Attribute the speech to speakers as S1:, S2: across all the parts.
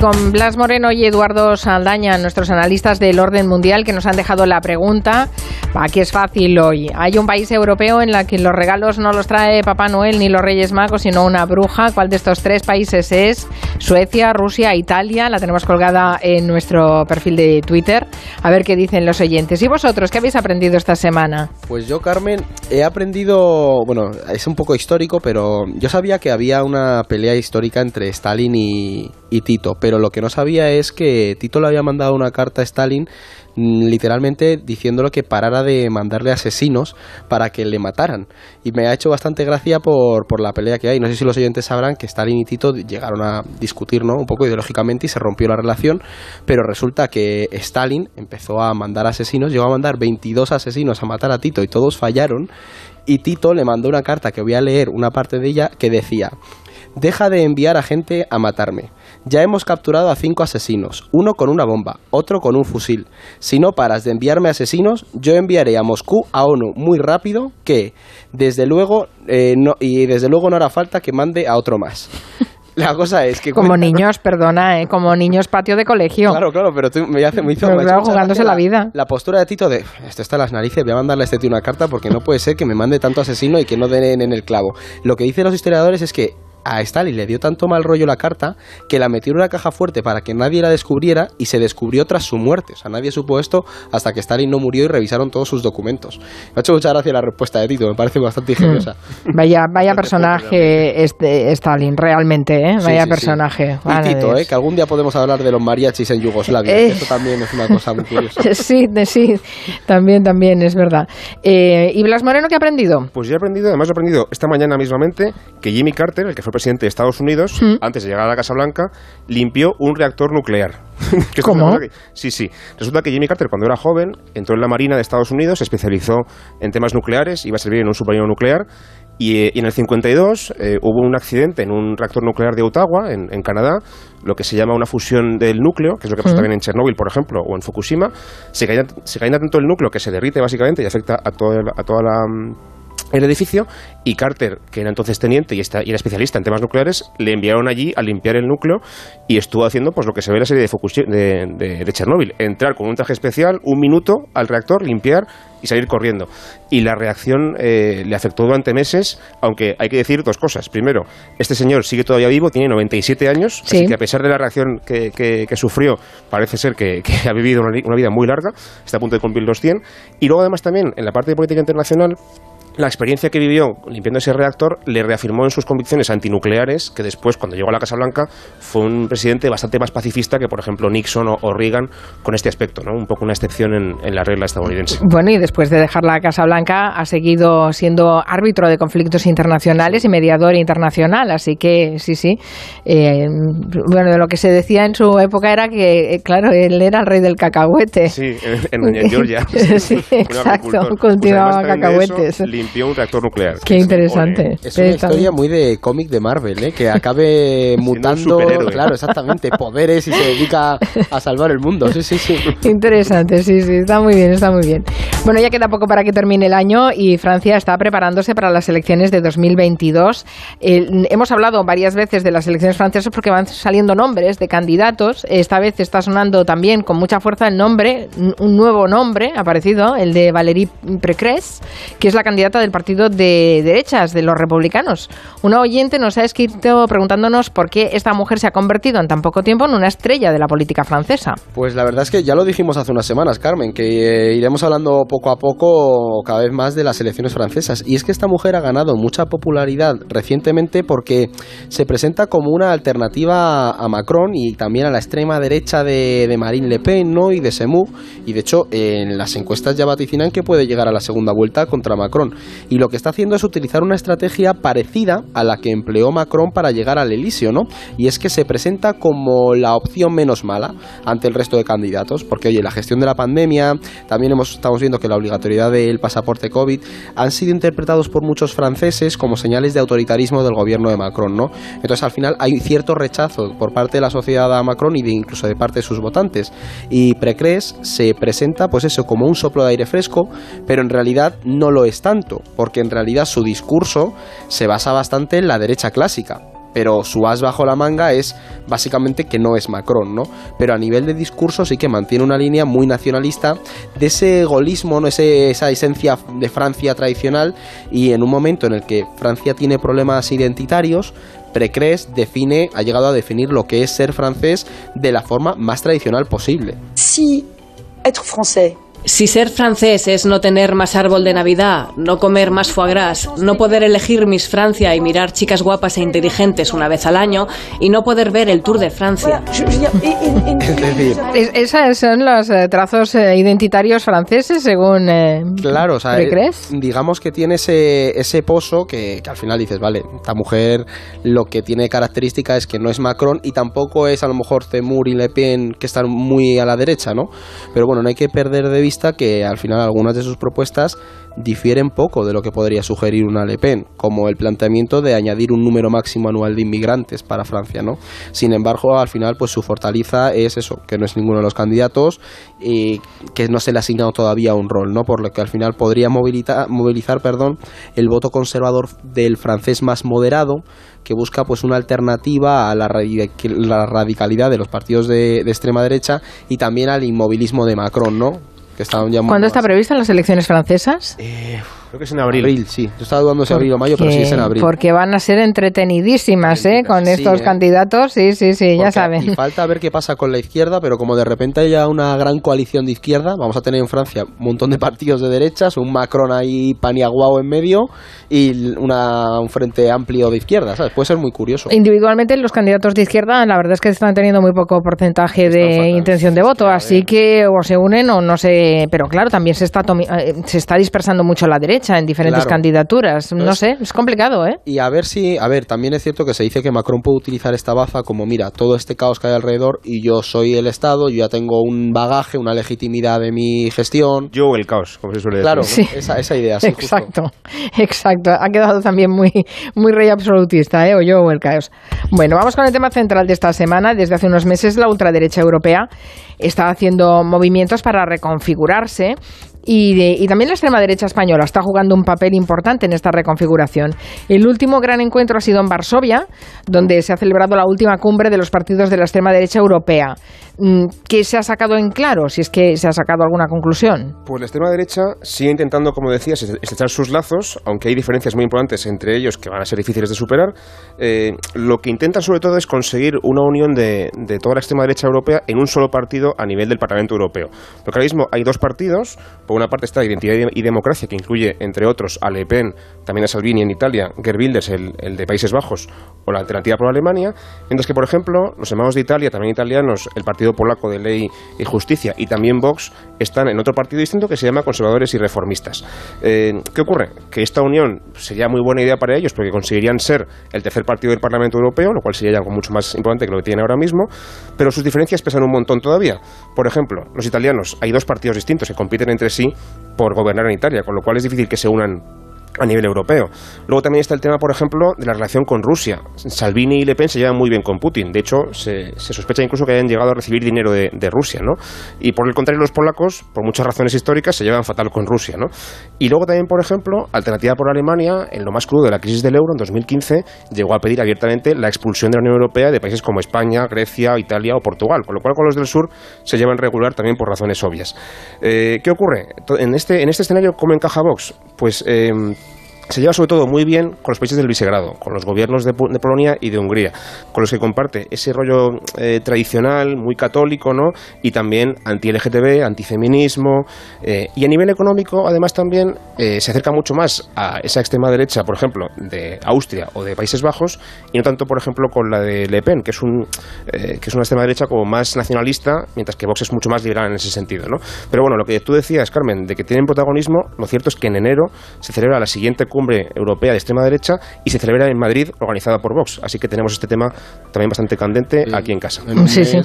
S1: con Blas Moreno y Eduardo Saldaña, nuestros analistas del orden mundial, que nos han dejado la pregunta. Aquí es fácil hoy. Hay un país europeo en el que los regalos no los trae Papá Noel ni los Reyes Magos, sino una bruja. ¿Cuál de estos tres países es? Suecia, Rusia, Italia. La tenemos colgada en nuestro perfil de Twitter. A ver qué dicen los oyentes. ¿Y vosotros qué habéis aprendido esta semana?
S2: Pues yo, Carmen, he aprendido, bueno, es un poco histórico, pero yo sabía que había una pelea histórica entre Stalin y, Tito, lo que no sabía es que Tito le había mandado una carta a Stalin mm, literalmente diciéndole que parara de mandarle asesinos para que le mataran. Y me ha hecho bastante gracia por, por la pelea que hay. No sé si los oyentes sabrán que Stalin y Tito llegaron a discutir ¿no? un poco ideológicamente y se rompió la relación, pero resulta que Stalin empezó a mandar asesinos, llegó a mandar 22 asesinos a matar a Tito y todos fallaron. Y Tito le mandó una carta que voy a leer una parte de ella que decía, deja de enviar a gente a matarme ya hemos capturado a cinco asesinos, uno con una bomba, otro con un fusil. Si no paras de enviarme asesinos, yo enviaré a Moscú a ONU muy rápido que, desde luego, eh, no, y desde luego no hará falta que mande a otro más. La cosa es que...
S1: Como niños, perdona, ¿eh? como niños patio de colegio.
S2: Claro, claro, pero tú me, hace, muy hizo...
S1: jugándose la, vida.
S2: La postura de Tito de, esto está en las narices, voy a mandarle a este tío una carta porque no puede ser que me mande tanto asesino y que no den en el clavo. Lo que dicen los historiadores es que a Stalin le dio tanto mal rollo la carta que la metió en una caja fuerte para que nadie la descubriera y se descubrió tras su muerte. O sea, nadie supo esto hasta que Stalin no murió y revisaron todos sus documentos. Me ha hecho mucha gracia la respuesta de Tito, me parece bastante ingeniosa.
S1: Vaya, vaya personaje este Stalin, realmente, ¿eh? Vaya personaje.
S2: Y Tito, ¿eh? Que algún día podemos hablar de los mariachis en Yugoslavia. Eh. Eso también es una cosa muy curiosa.
S1: sí, sí, también, también, es verdad. Eh, ¿Y Blas Moreno qué ha aprendido?
S3: Pues yo he aprendido, además he aprendido esta mañana mismamente que Jimmy Carter, el que fue presidente de Estados Unidos, mm. antes de llegar a la Casa Blanca, limpió un reactor nuclear.
S1: ¿Cómo?
S3: sí, sí. Resulta que Jimmy Carter, cuando era joven, entró en la Marina de Estados Unidos, se especializó en temas nucleares, iba a servir en un submarino nuclear, y, eh, en el 52 eh, hubo un accidente en un reactor nuclear de Ottawa, en, Canadá, lo que se llama una fusión del núcleo, que es lo que pasa también en Chernóbil, por ejemplo, o en Fukushima. Se cae, se tanto el núcleo que se derrite básicamente y afecta a, toda a toda la mm, el edificio y Carter, que era entonces teniente y, está, y, era especialista en temas nucleares, le enviaron allí a limpiar el núcleo y estuvo haciendo pues lo que se ve en la serie de, de, de, Chernóbil, entrar con un traje especial, un minuto al reactor, limpiar y salir corriendo. Y la reacción eh, le afectó durante meses, aunque hay que decir dos cosas. Primero, este señor sigue todavía vivo, tiene 97 años, así que a pesar de la reacción que, que, sufrió, parece ser que, ha vivido una, una, vida muy larga, está a punto de cumplir los 100. Y luego además también, en la parte de política internacional, la experiencia que vivió limpiando ese reactor le reafirmó en sus convicciones antinucleares, que después, cuando llegó a la Casa Blanca, fue un presidente bastante más pacifista que, por ejemplo, Nixon o, Reagan con este aspecto, ¿no? un poco una excepción en, la regla estadounidense.
S1: Bueno, y después de dejar la Casa Blanca ha seguido siendo árbitro de conflictos internacionales y mediador internacional, así que sí, sí. Eh, bueno, lo que se decía en su época era que, eh, claro, él era el rey del cacahuete.
S3: Sí, en, Georgia.
S1: sí, exacto, cultivaba pues cacahuetes
S3: limpió un reactor nuclear.
S1: Qué interesante.
S2: Es una historia muy de cómic de Marvel, ¿eh? que acabe mutando, claro, exactamente, poderes y se dedica a salvar el mundo. Sí, sí, sí.
S1: Interesante, sí, sí, está muy bien, está muy bien. Bueno, ya queda poco para que termine el año y Francia está preparándose para las elecciones de 2022. hemos hablado varias veces de las elecciones francesas porque van saliendo nombres de candidatos. Esta vez está sonando también con mucha fuerza el nombre, un nuevo nombre aparecido, el de Valérie Pécresse, que es la candidata del partido de derechas, de los republicanos. Una oyente nos ha escrito preguntándonos por qué esta mujer se ha convertido en tan poco tiempo en una estrella de la política francesa.
S2: Pues la verdad es que ya lo dijimos hace unas semanas, Carmen, que eh, iremos hablando poco a poco cada vez más de las elecciones francesas. Y es que esta mujer ha ganado mucha popularidad recientemente porque se presenta como una alternativa a Macron y también a la extrema derecha de, Marine Le Pen ¿no? y de Semur. Y de hecho, en las encuestas ya vaticinan que puede llegar a la segunda vuelta contra Macron y lo que está haciendo es utilizar una estrategia parecida a la que empleó Macron para llegar al Elíseo, ¿no? Y es que se presenta como la opción menos mala ante el resto de candidatos, porque oye, la gestión de la pandemia, también hemos, estamos viendo que la obligatoriedad del pasaporte COVID han sido interpretados por muchos franceses como señales de autoritarismo del gobierno de Macron, ¿no? Entonces al final hay cierto rechazo por parte de la sociedad a Macron y incluso de parte de sus votantes. Y Precres se presenta pues eso como un soplo de aire fresco, pero en realidad no lo es tanto porque en realidad su discurso se basa bastante en la derecha clásica pero su as bajo la manga es básicamente que no es Macron, ¿no? Pero a nivel de discurso sí que mantiene una línea muy nacionalista de ese golismo, ¿no? esa esencia de Francia tradicional y en un momento en el que Francia tiene problemas identitarios, Precres define, ha llegado a definir lo que es ser francés de la forma más tradicional posible.
S4: Si être français
S5: si ser francés es no tener más árbol de Navidad, no comer más foie gras, no poder elegir Miss Francia y mirar chicas guapas e inteligentes una vez al año y no poder ver el Tour de Francia.
S1: Es esos son los eh, trazos eh, identitarios franceses según... Eh,
S2: claro, o sea, digamos que tiene ese, ese pozo que, que, al final dices, vale, esta mujer lo que tiene característica es que no es Macron y tampoco es a lo mejor Zemmour y Le Pen que están muy a la derecha, ¿no? Pero bueno, no hay que perder de vista que al final algunas de sus propuestas difieren poco de lo que podría sugerir una Le Pen, como el planteamiento de añadir un número máximo anual de inmigrantes para Francia, ¿no? Sin embargo, al final, pues su fortaleza es eso, que no es ninguno de los candidatos y que no se le ha asignado todavía un rol, ¿no? Por lo que al final podría movilizar, movilizar perdón, el voto conservador del francés más moderado, que busca pues una alternativa a la, radicalidad de los partidos de, de extrema derecha y también al inmovilismo de Macron, ¿no?
S1: ¿Cuándo está prevista las elecciones francesas?
S2: Eh, Creo que es en abril. sí. Yo estaba dudando si abril o mayo, pero sí es en abril.
S1: Porque van a ser entretenidísimas, ¿eh? Con estos ¿eh? candidatos, sí, sí, sí, ya saben.
S2: Y falta ver qué pasa con la izquierda, pero como de repente haya una gran coalición de izquierda, vamos a tener en Francia un montón de partidos de derechas, un Macron ahí paniaguao en medio y una, un frente amplio de izquierda, ¿sabes? Puede ser muy curioso.
S1: Individualmente los candidatos de izquierda, la verdad es que están teniendo muy poco porcentaje de intención de voto, así que o se unen o no sé, pero claro, también se está, eh, se está dispersando mucho la derecha en diferentes candidaturas. no sé, es complicado, ¿eh?
S2: Y a ver si, a ver, también es cierto que se dice que Macron puede utilizar esta baza como, mira, todo este caos que hay alrededor y yo soy el Estado, yo ya tengo un bagaje, una legitimidad de mi gestión.
S3: Yo el caos, como se suele decir.
S2: Claro, esa, esa, idea. Sí,
S1: exacto, exacto. Ha quedado también muy, muy rey absolutista, ¿eh? O yo o el caos. Bueno, vamos con el tema central de esta semana. Desde hace unos meses la ultraderecha europea está haciendo movimientos para reconfigurarse y, también la extrema derecha española está jugando un papel importante en esta reconfiguración. El último gran encuentro ha sido en Varsovia, donde se ha celebrado la última cumbre de los partidos de la extrema derecha europea. Mm, ¿Qué se ha sacado en claro, si es que se ha sacado alguna conclusión?
S3: Pues la extrema derecha sigue intentando, como decías, estrechar sus lazos, aunque hay diferencias muy importantes entre ellos que van a ser difíciles de superar. Eh, lo que intentan sobre todo es conseguir una unión de, toda la extrema derecha europea en un solo partido a nivel del Parlamento Europeo. Porque ahora mismo hay dos partidos, por una parte está Identidad y Democracia, que incluye, entre otros, a Le Pen, también a Salvini en Italia, Gerbilders, el, el de Países Bajos, o la Alternativa por Alemania, mientras que, por ejemplo, los hermanos de Italia, también italianos, el Partido Polaco de Ley y Justicia y también Vox están en otro partido distinto que se llama Conservadores y Reformistas. Eh, ¿Qué ocurre? Que esta unión sería muy buena idea para ellos porque conseguirían ser el tercer partido del Parlamento Europeo, lo cual sería algo mucho más importante que lo que tienen ahora mismo, pero sus diferencias pesan un montón todavía. Por ejemplo, los italianos, hay dos partidos distintos que compiten entre sí por gobernar en Italia, con lo cual es difícil que se unan a nivel europeo. Luego también está el tema, por ejemplo, de la relación con Rusia. Salvini y Le Pen se llevan muy bien con Putin. De hecho, se, sospecha incluso que hayan llegado a recibir dinero de, Rusia, ¿no? Y por el contrario, los polacos, por muchas razones históricas, se llevan fatal con Rusia, ¿no? Y luego también, por ejemplo, Alternativa por Alemania, en lo más crudo de la crisis del euro, en 2015, llegó a pedir abiertamente la expulsión de la Unión Europea de países como España, Grecia, Italia o Portugal. Con lo cual, con los del sur se llevan regular también por razones obvias. Eh, ¿Qué ocurre? En este, en este escenario, ¿cómo encaja Vox? Pues... Eh, se lleva sobre todo muy bien con los países del Visegrado, con los gobiernos de, Polonia y de Hungría, con los que comparte ese rollo eh, tradicional, muy católico, ¿no? Y también anti-LGTB, antifeminismo. Eh, y a nivel económico, además, también eh, se acerca mucho más a esa extrema derecha, por ejemplo, de Austria o de Países Bajos, y no tanto, por ejemplo, con la de Le Pen, que es, un, que es una extrema derecha como más nacionalista, mientras que Vox es mucho más liberal en ese sentido, ¿no? Pero bueno, lo que tú decías, Carmen, de que tienen protagonismo, lo cierto es que en enero se celebra la siguiente cumbre europea de extrema derecha y se celebra en Madrid organizada por Vox. Así que tenemos este tema también bastante candente aquí en casa.
S1: Sí, sí.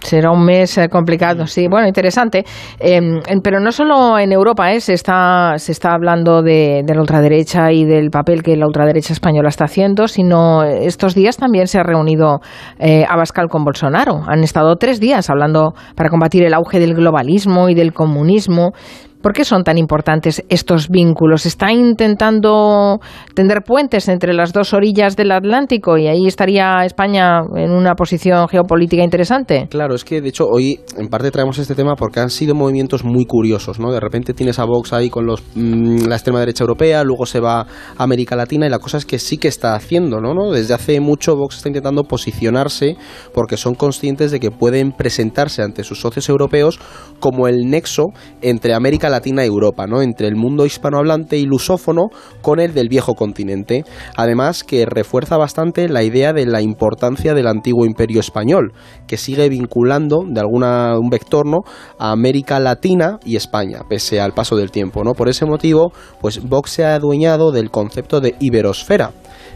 S1: Será un mes eh, complicado, sí, bueno, interesante. Em, pero no solo en Europa eh, se, está, se está hablando de, la ultraderecha y del papel que la ultraderecha española está haciendo, sino estos días también se ha reunido eh, Abascal con Bolsonaro. Han estado tres días hablando para combatir el auge del globalismo y del comunismo. ¿Por qué son tan importantes estos vínculos? ¿Está intentando tender puentes entre las dos orillas del Atlántico y ahí estaría España en una posición geopolítica interesante?
S2: Claro, es que de hecho hoy en parte traemos este tema porque han sido movimientos muy curiosos, ¿no? De repente tienes a Vox ahí con los, mm, la extrema derecha europea, luego se va a América Latina y la cosa es que sí que está haciendo, ¿no? ¿no? Desde hace mucho Vox está intentando posicionarse porque son conscientes de que pueden presentarse ante sus socios europeos como el nexo entre América Latina y Europa, ¿no? Entre el mundo hispanohablante y lusófono con el del viejo continente. Además que refuerza bastante la idea de la importancia del antiguo imperio español, que sigue vinculando de alguna un vector ¿no? a América Latina y España, pese al paso del tiempo. ¿no? Por ese motivo, pues Vox se ha adueñado del concepto de iberosfera,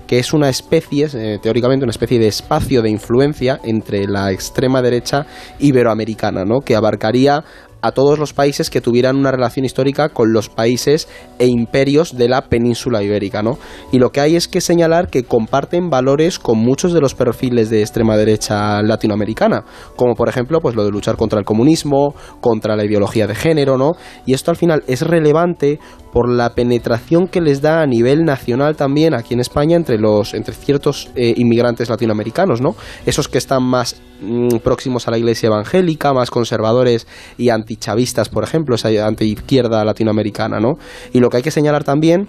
S2: que es una especie, eh, teóricamente una especie de espacio de influencia entre la extrema derecha iberoamericana, ¿no? que abarcaría a todos los países que tuvieran una relación histórica con los países e imperios de la península ibérica, ¿no? Y lo que hay es que señalar que comparten valores con muchos de los perfiles de extrema derecha latinoamericana, como por ejemplo, pues lo de luchar contra el comunismo, contra la ideología de género, ¿no? Y esto al final es relevante por la penetración que les da a nivel nacional también aquí en España entre los entre ciertos eh, inmigrantes latinoamericanos, ¿no? Esos que están más mm, próximos a la Iglesia evangélica, más conservadores y antichavistas, por ejemplo, esa antiizquierda latinoamericana, ¿no? Y lo que hay que señalar también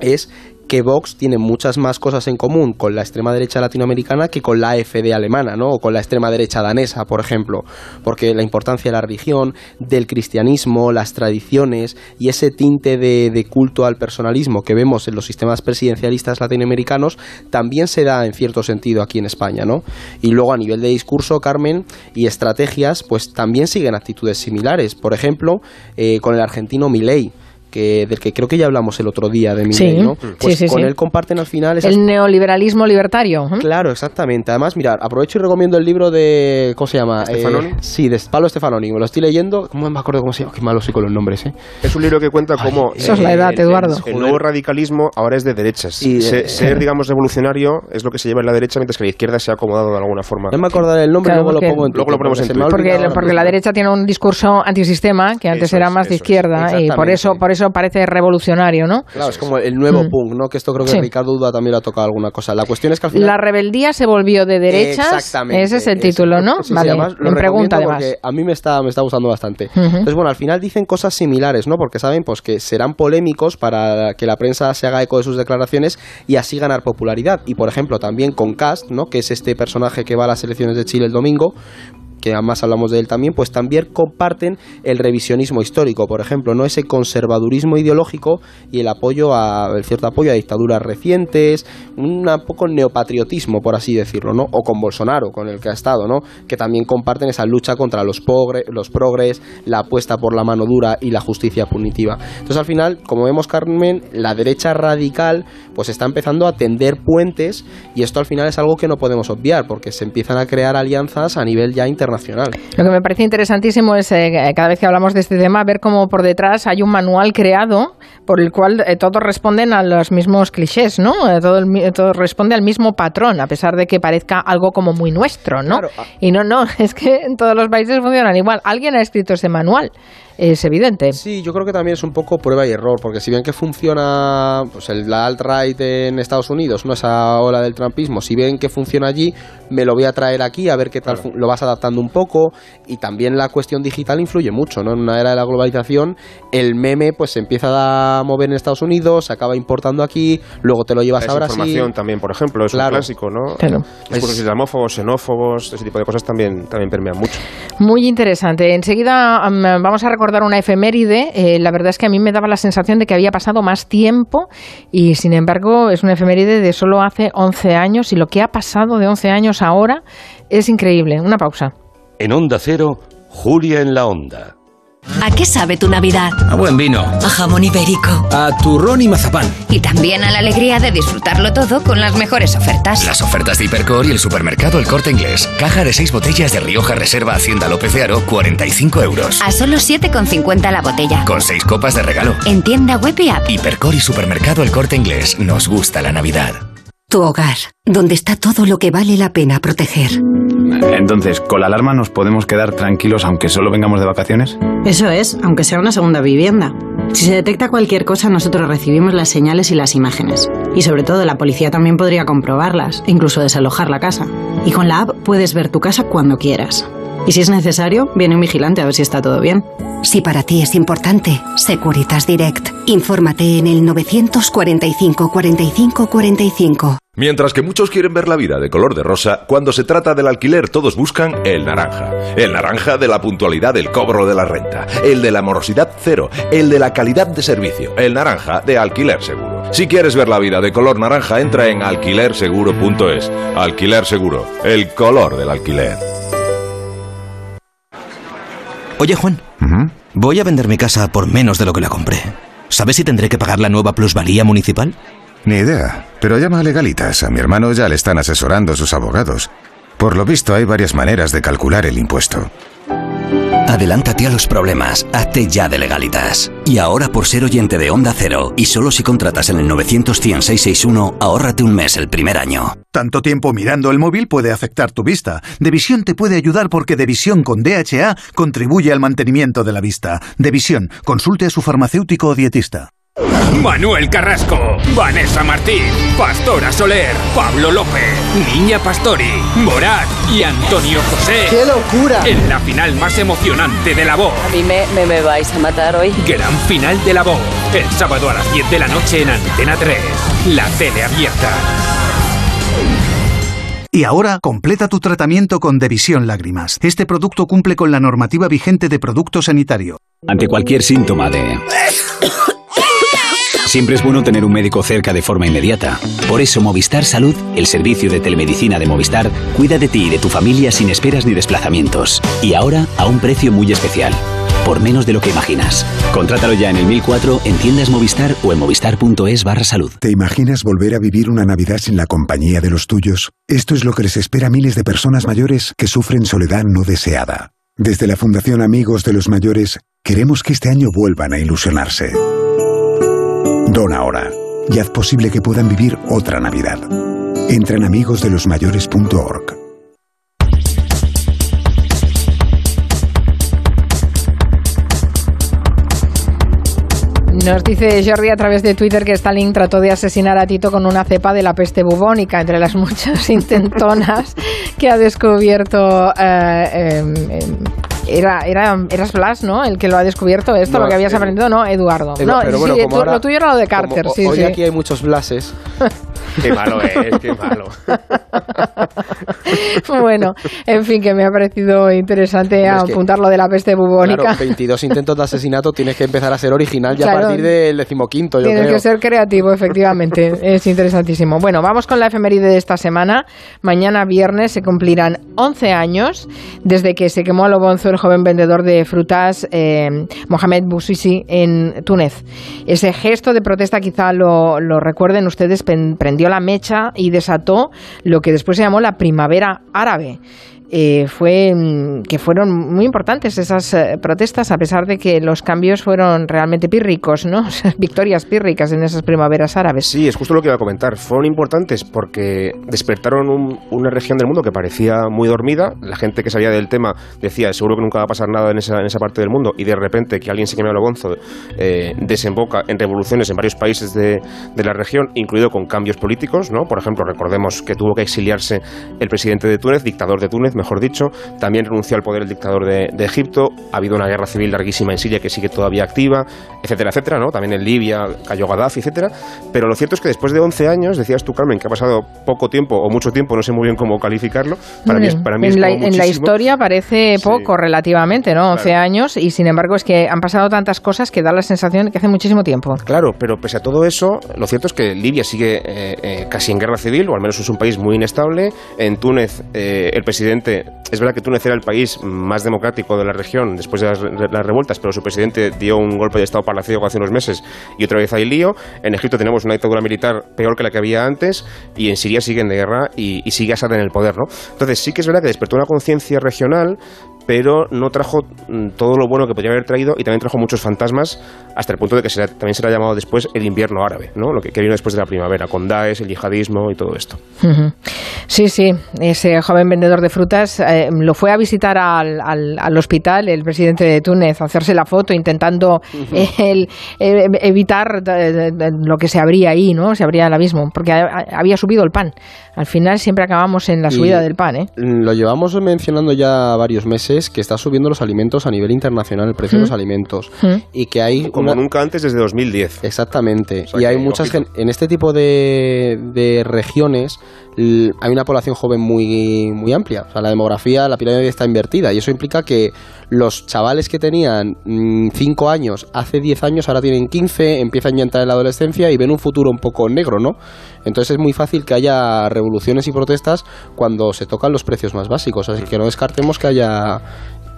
S2: es que Vox tiene muchas más cosas en común con la extrema derecha latinoamericana que con la AfD alemana, ¿no? O con la extrema derecha danesa, por ejemplo, porque la importancia de la religión, del cristianismo, las tradiciones y ese tinte de, culto al personalismo que vemos en los sistemas presidencialistas latinoamericanos también se da en cierto sentido aquí en España, ¿no? Y luego a nivel de discurso, Carmen, y estrategias, pues también siguen actitudes similares. Por ejemplo, eh, con el argentino Milei del que creo que ya hablamos el otro día de Milei, ¿no? Pues con él comparten al final
S1: el neoliberalismo libertario.
S2: Claro, exactamente. Además, mira, aprovecho y recomiendo el libro de ¿cómo se llama?
S3: Stefanoni.
S2: Eh, sí, de Pablo Stefanoni. Me lo estoy leyendo. ¿Cómo me acuerdo cómo se llama? Qué malo soy con los nombres, ¿eh?
S3: Es un libro que cuenta cómo
S1: Eso es la edad, Eduardo.
S3: El, nuevo radicalismo ahora es de derechas.
S2: Sí,
S3: ser,
S2: eh,
S3: ser, digamos, revolucionario es lo que se lleva en la derecha, mientras que la izquierda se ha acomodado de alguna forma.
S2: No me acordaré el nombre,
S1: Claro,
S2: luego
S1: porque-
S2: lo pongo en
S3: Luego lo ponemos en
S2: porque
S3: Twitter.
S1: Porque, porque
S2: ahora
S1: la derecha tiene un discurso antisistema que antes
S3: Eso
S1: era
S3: es,
S1: más de izquierda y por eso, por eso parece revolucionario, ¿no?
S2: Claro, es como el nuevo
S1: Mm.
S2: punk, ¿no? Que esto creo que
S1: Sí.
S2: Ricardo Duda también le ha tocado alguna cosa. La cuestión es que al final...
S1: La rebeldía se volvió de derechas.
S2: Exactamente.
S1: Ese es el título, ¿no?
S2: Sí, sí,
S1: vale.
S2: además lo
S1: en pregunta, además.
S2: porque A mí me está, me está gustando bastante. Entonces, bueno, al final dicen cosas similares, ¿no? Porque saben pues que serán polémicos para que la prensa se haga eco de sus declaraciones y así ganar popularidad. Y, por ejemplo, también con Cast, ¿no? Que es este personaje que va a las elecciones de Chile el domingo que además hablamos de él también, pues también comparten el revisionismo histórico, por ejemplo, no ese conservadurismo ideológico y el apoyo a el cierto apoyo a dictaduras recientes, un poco neopatriotismo, por así decirlo, ¿no? O con Bolsonaro, con el que ha estado, ¿no? Que también comparten esa lucha contra los pogre- los progres, la apuesta por la mano dura y la justicia punitiva. Entonces, al final, como vemos, Carmen, la derecha radical pues está empezando a tender puentes y esto al final es algo que no podemos obviar porque se empiezan a crear alianzas a nivel ya internacional.
S1: Lo que me parece interesantísimo es, eh, cada vez que hablamos de este tema, ver cómo por detrás hay un manual creado por el cual eh, todos responden a los mismos clichés, ¿no? Eh, todo, el mi- todo responde al mismo patrón, a pesar de que parezca algo como muy nuestro, ¿no?
S2: Claro.
S1: Y no, no, es que en todos los países funcionan igual. Alguien ha escrito ese manual, es evidente.
S2: Sí, yo creo que también es un poco prueba y error, porque si bien que funciona pues el, la alt-right en Estados Unidos, no esa ola del trumpismo, si bien que funciona allí, me lo voy a traer aquí a ver qué tal fun- lo vas adaptando un poco y también la cuestión digital influye mucho, ¿no? En una era de la globalización, el meme pues se empieza a mover en Estados Unidos, se acaba importando aquí, luego te lo llevas
S3: La
S2: a Brasil.
S3: desinformación también, por ejemplo, es
S2: Claro.
S3: un clásico, ¿no?
S1: Claro.
S3: Discursos
S2: Es-
S3: islamófobos, xenófobos, ese tipo de cosas también, también permean mucho.
S1: Muy interesante. Enseguida am, vamos a recordar una efeméride. Eh, la verdad es que a mí me daba la sensación de que había pasado más tiempo y sin embargo es una efeméride de solo hace 11 años y lo que ha pasado de 11 años ahora es increíble. Una pausa.
S6: En Onda Cero, Julia en la Onda.
S7: ¿A qué sabe tu Navidad?
S8: A buen vino.
S7: A jamón ibérico.
S8: A turrón y mazapán.
S9: Y también a la alegría de disfrutarlo todo con las mejores ofertas.
S10: Las ofertas de Hipercor y el supermercado El Corte Inglés. Caja de 6 botellas de Rioja Reserva Hacienda López de Aro, 45 euros.
S9: A solo 7,50 la botella.
S10: Con 6 copas de regalo.
S9: En tienda web y app.
S10: Hipercor y supermercado El Corte Inglés. Nos gusta la Navidad.
S7: Tu hogar, donde está todo lo que vale la pena proteger.
S8: Entonces, ¿con la alarma nos podemos quedar tranquilos aunque solo vengamos de vacaciones?
S11: Eso es, aunque sea una segunda vivienda. Si se detecta cualquier cosa, nosotros recibimos las señales y las imágenes. Y sobre todo, la policía también podría comprobarlas, incluso desalojar la casa. Y con la app puedes ver tu casa cuando quieras. Y si es necesario, viene un vigilante a ver si está todo bien.
S7: Si para ti es importante, Securitas Direct. Infórmate en el 945 45 45.
S12: Mientras que muchos quieren ver la vida de color de rosa, cuando se trata del alquiler todos buscan el naranja. El naranja de la puntualidad del cobro de la renta, el de la morosidad cero, el de la calidad de servicio, el naranja de alquiler seguro. Si quieres ver la vida de color naranja, entra en alquilerseguro.es. Alquiler seguro, el color del alquiler.
S13: Oye, Juan, voy a vender mi casa por menos de lo que la compré. ¿Sabes si tendré que pagar la nueva plusvalía municipal?
S14: Ni idea, pero llama a Legalitas. A mi hermano ya le están asesorando sus abogados. Por lo visto hay varias maneras de calcular el impuesto.
S13: Adelántate a los problemas, hazte ya de legalitas. Y ahora por ser oyente de Onda Cero, y solo si contratas en el 91661, ahórrate un mes el primer año.
S15: Tanto tiempo mirando el móvil puede afectar tu vista. Devisión te puede ayudar porque Devisión con DHA contribuye al mantenimiento de la vista. Devisión, consulte a su farmacéutico o dietista.
S16: Manuel Carrasco, Vanessa Martín, Pastora Soler, Pablo López, Niña Pastori, Morat y Antonio José.
S17: ¡Qué locura!
S16: En la final más emocionante de La Voz.
S18: A mí me, me, me vais a matar hoy.
S16: Gran final de La Voz. El sábado a las 10 de la noche en Antena 3. La tele abierta.
S15: Y ahora completa tu tratamiento con Devisión Lágrimas. Este producto cumple con la normativa vigente de producto sanitario.
S8: Ante cualquier síntoma de... Siempre es bueno tener un médico cerca de forma inmediata. Por eso Movistar Salud, el servicio de telemedicina de Movistar, cuida de ti y de tu familia sin esperas ni desplazamientos. Y ahora a un precio muy especial. Por menos de lo que imaginas. Contrátalo ya en el 1004 en tiendas Movistar o en movistar.es barra salud.
S14: ¿Te imaginas volver a vivir una Navidad sin la compañía de los tuyos? Esto es lo que les espera a miles de personas mayores que sufren soledad no deseada. Desde la Fundación Amigos de los Mayores, queremos que este año vuelvan a ilusionarse. Dona ahora y haz posible que puedan vivir otra Navidad. Entra en amigosdelosmayores.org.
S1: Nos dice Jordi a través de Twitter que Stalin trató de asesinar a Tito con una cepa de la peste bubónica, entre las muchas intentonas que ha descubierto. Eh, eh, era, era, eras Blas, ¿no? El que lo ha descubierto esto,
S2: No,
S1: lo que habías
S2: eh,
S1: aprendido, ¿no? Eduardo.
S2: Eh,
S1: no,
S2: pero bueno,
S1: sí,
S2: como
S1: tú-
S2: ahora-
S1: lo tuyo era lo de Carter,
S2: como
S1: sí,
S2: hoy
S1: sí.
S2: aquí hay muchos blases.
S3: Qué malo es, qué malo.
S1: bueno, en fin, que me ha parecido interesante
S2: que-
S1: apuntar lo de la peste bubónica.
S2: Claro, 22 intentos de asesinato, tienes que empezar a ser original ya
S1: Claro.
S2: a partir del decimoquinto, yo
S1: Tienes
S2: creo.
S1: que ser creativo, efectivamente. es interesantísimo. Bueno, vamos con la efeméride de esta semana. Mañana viernes se cumplirán 11 años desde que se quemó a Lobonzo el joven vendedor de frutas eh, Mohamed Bouzizi en Túnez. Ese gesto de protesta quizá lo, lo recuerden ustedes, prendió la mecha y desató lo que después se llamó la primavera árabe. Eh, fue mm, que fueron muy importantes esas eh, protestas a pesar de que los cambios fueron realmente pírricos, ¿no? Victorias pírricas en esas primaveras árabes.
S3: Sí, es justo lo que iba a comentar. Fueron importantes porque despertaron un- una región del mundo que parecía muy dormida. La gente que sabía del tema decía, seguro que nunca va a pasar nada en esa, en esa parte del mundo. Y de repente que alguien se queme a lo gonzo eh, desemboca en revoluciones en varios países de, de la región, incluido con cambios políticos. ¿no? Por ejemplo, recordemos que tuvo que exiliarse el presidente de Túnez, dictador de Túnez, mejor dicho. También renunció al poder el dictador de, de Egipto. Ha habido una guerra civil larguísima en Siria que sigue todavía activa, etcétera, etcétera. ¿no? También en Libia cayó Gaddafi, etcétera. Pero lo cierto es que después de 11 años, decías tú, Carmen, que ha pasado poco tiempo o mucho tiempo, no sé muy bien cómo calificarlo. Para mí es, para mí
S1: en,
S3: es
S1: la, en historia parece poco relativamente, ¿no? 11
S3: Claro.
S1: años y sin embargo es que han pasado tantas cosas que da la sensación de que hace muchísimo tiempo.
S3: Claro, pero pese a todo eso, lo cierto es que Libia sigue eh, eh, casi en guerra civil, o al menos es un país muy inestable. En Túnez, eh, el presidente, es verdad que Túnez era el país más democrático de la región después de las, revueltas, pero su presidente dio un golpe de Estado palaciego hace unos meses y otra vez hay lío. En Egipto tenemos una dictadura militar peor que la que había antes y en Siria siguen de guerra y, y sigue Assad en el poder, ¿no? Entonces sí que es verdad que despertó una conciencia regional pero no trajo mm, todo lo bueno que podría haber traído y también trajo muchos fantasmas hasta el punto de que será- también será llamado después el invierno árabe, ¿no? lo que, que vino después de la primavera, con Daesh, el yihadismo y todo esto.
S1: Sí, sí, ese joven vendedor de frutas eh, lo fue a visitar al, al- al hospital el presidente de Túnez, a hacerse la foto intentando eh, el- eh, evitar de lo que se abría ahí, ¿no? Se abría el abismo, porque ha- había subido el pan. Al final siempre acabamos en la
S2: Y-
S1: subida del pan, ¿eh?
S2: Lo llevamos mencionando ya varios meses que está subiendo los alimentos a nivel internacional, el precio de los
S1: Mm.
S2: alimentos.
S1: Mm.
S2: Y que hay
S3: Como
S2: una-
S3: nunca antes desde 2010.
S2: Exactamente.
S3: sea
S2: y hay muchas gen- en este tipo de, de regiones l- hay una población joven muy muy amplia. O sea, la demografía, la pirámide está invertida y eso implica que los chavales que tenían 5 años hace 10 años ahora tienen 15, empiezan ya a entrar en la adolescencia y ven un futuro un poco negro, ¿no? Entonces es muy fácil que haya revoluciones y protestas cuando se tocan los precios más básicos, así que no descartemos que haya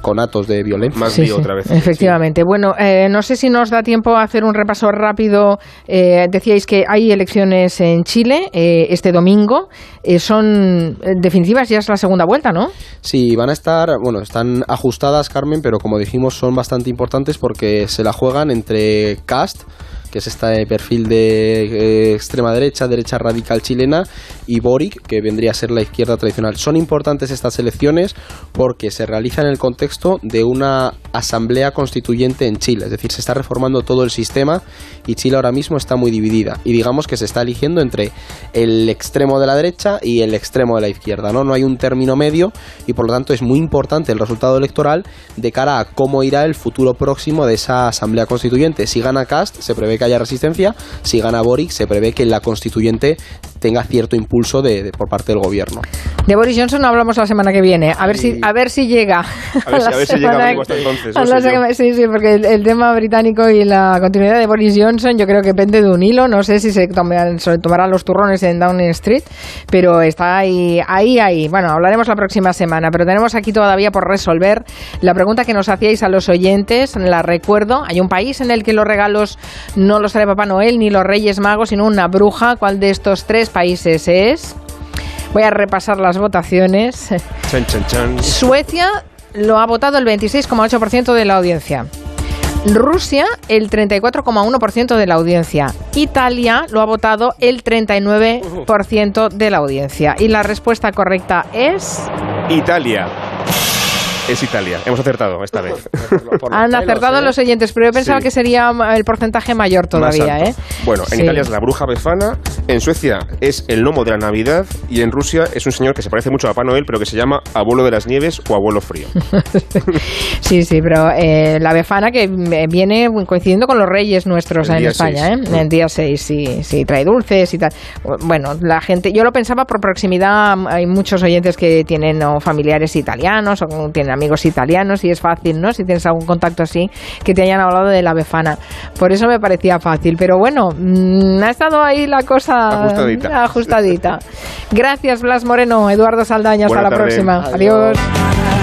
S2: conatos de violencia.
S1: Sí, sí, Efectivamente. Bueno, eh, no sé si nos da tiempo a hacer un repaso rápido. Eh, decíais que hay elecciones en Chile eh, este domingo. Eh, son definitivas, ya es la segunda vuelta, ¿no?
S2: Sí, van a estar, bueno, están ajustadas, Carmen, pero como dijimos, son bastante importantes porque se la juegan entre Cast, que es este perfil de eh, extrema derecha, derecha radical chilena, y Boric, que vendría a ser la izquierda tradicional. Son importantes estas elecciones porque se realizan en el contexto de una asamblea constituyente en Chile, es decir, se está reformando todo el sistema y Chile ahora mismo está muy dividida. Y digamos que se está eligiendo entre el extremo de la derecha y el extremo de la izquierda, ¿no? No hay un término medio y por lo tanto es muy importante el resultado electoral de cara a cómo irá el futuro próximo de esa asamblea constituyente. Si gana Cast, se prevé que haya resistencia, si gana Boric, se prevé que la constituyente tenga cierto impulso de, de- por parte del gobierno.
S1: De Boris Johnson hablamos la semana que viene. A ver si, a ver si llega.
S2: A ver a ver si llega hasta entonces,
S1: a la semana- Sí, sí, porque el, el tema británico y la continuidad de Boris Johnson yo creo que pende de un hilo. No sé si se tomarán, se tomarán los turrones en Downing Street, pero está ahí, ahí, ahí. Bueno, hablaremos la próxima semana, pero tenemos aquí todavía por resolver la pregunta que nos hacíais a los oyentes. La recuerdo. Hay un país en el que los regalos no los trae Papá Noel ni los Reyes Magos, sino una bruja. ¿Cuál de estos tres países es? Voy a repasar las votaciones.
S3: Chan, chan, chan.
S1: Suecia lo ha votado el 26,8% de la audiencia. Rusia, el 34,1% de la audiencia. Italia lo ha votado el 39% de la audiencia. Y la respuesta correcta es...
S3: Italia. Es Italia. Hemos acertado esta vez.
S1: Han acertado los oyentes, pero yo pensaba
S3: Sí.
S1: que sería el porcentaje mayor todavía. ¿eh?
S3: Bueno, en
S1: Sí.
S3: Italia es la bruja befana, en Suecia es el gnomo de la Navidad y en Rusia es un señor que se parece mucho a Papá Noel, pero que se llama abuelo de las nieves o abuelo frío.
S1: Sí, sí, pero eh, la befana que eh, viene coincidiendo con los reyes nuestros
S3: El
S1: en
S3: día
S1: España,
S3: seis.
S1: ¿eh? El día 6, sí, sí, trae dulces y tal. Bueno, la gente, yo lo pensaba por proximidad, hay muchos oyentes que tienen o familiares italianos o tienen amigos italianos y es fácil, ¿no? Si tienes algún contacto así, que te hayan hablado de la befana. Por eso me parecía fácil, pero bueno, mm, ha estado ahí la cosa
S3: Ajustadita.
S1: ajustadita. Gracias, Blas Moreno, Eduardo Saldaña, hasta la
S3: tarde.
S1: próxima.
S3: Adiós.
S1: Adiós.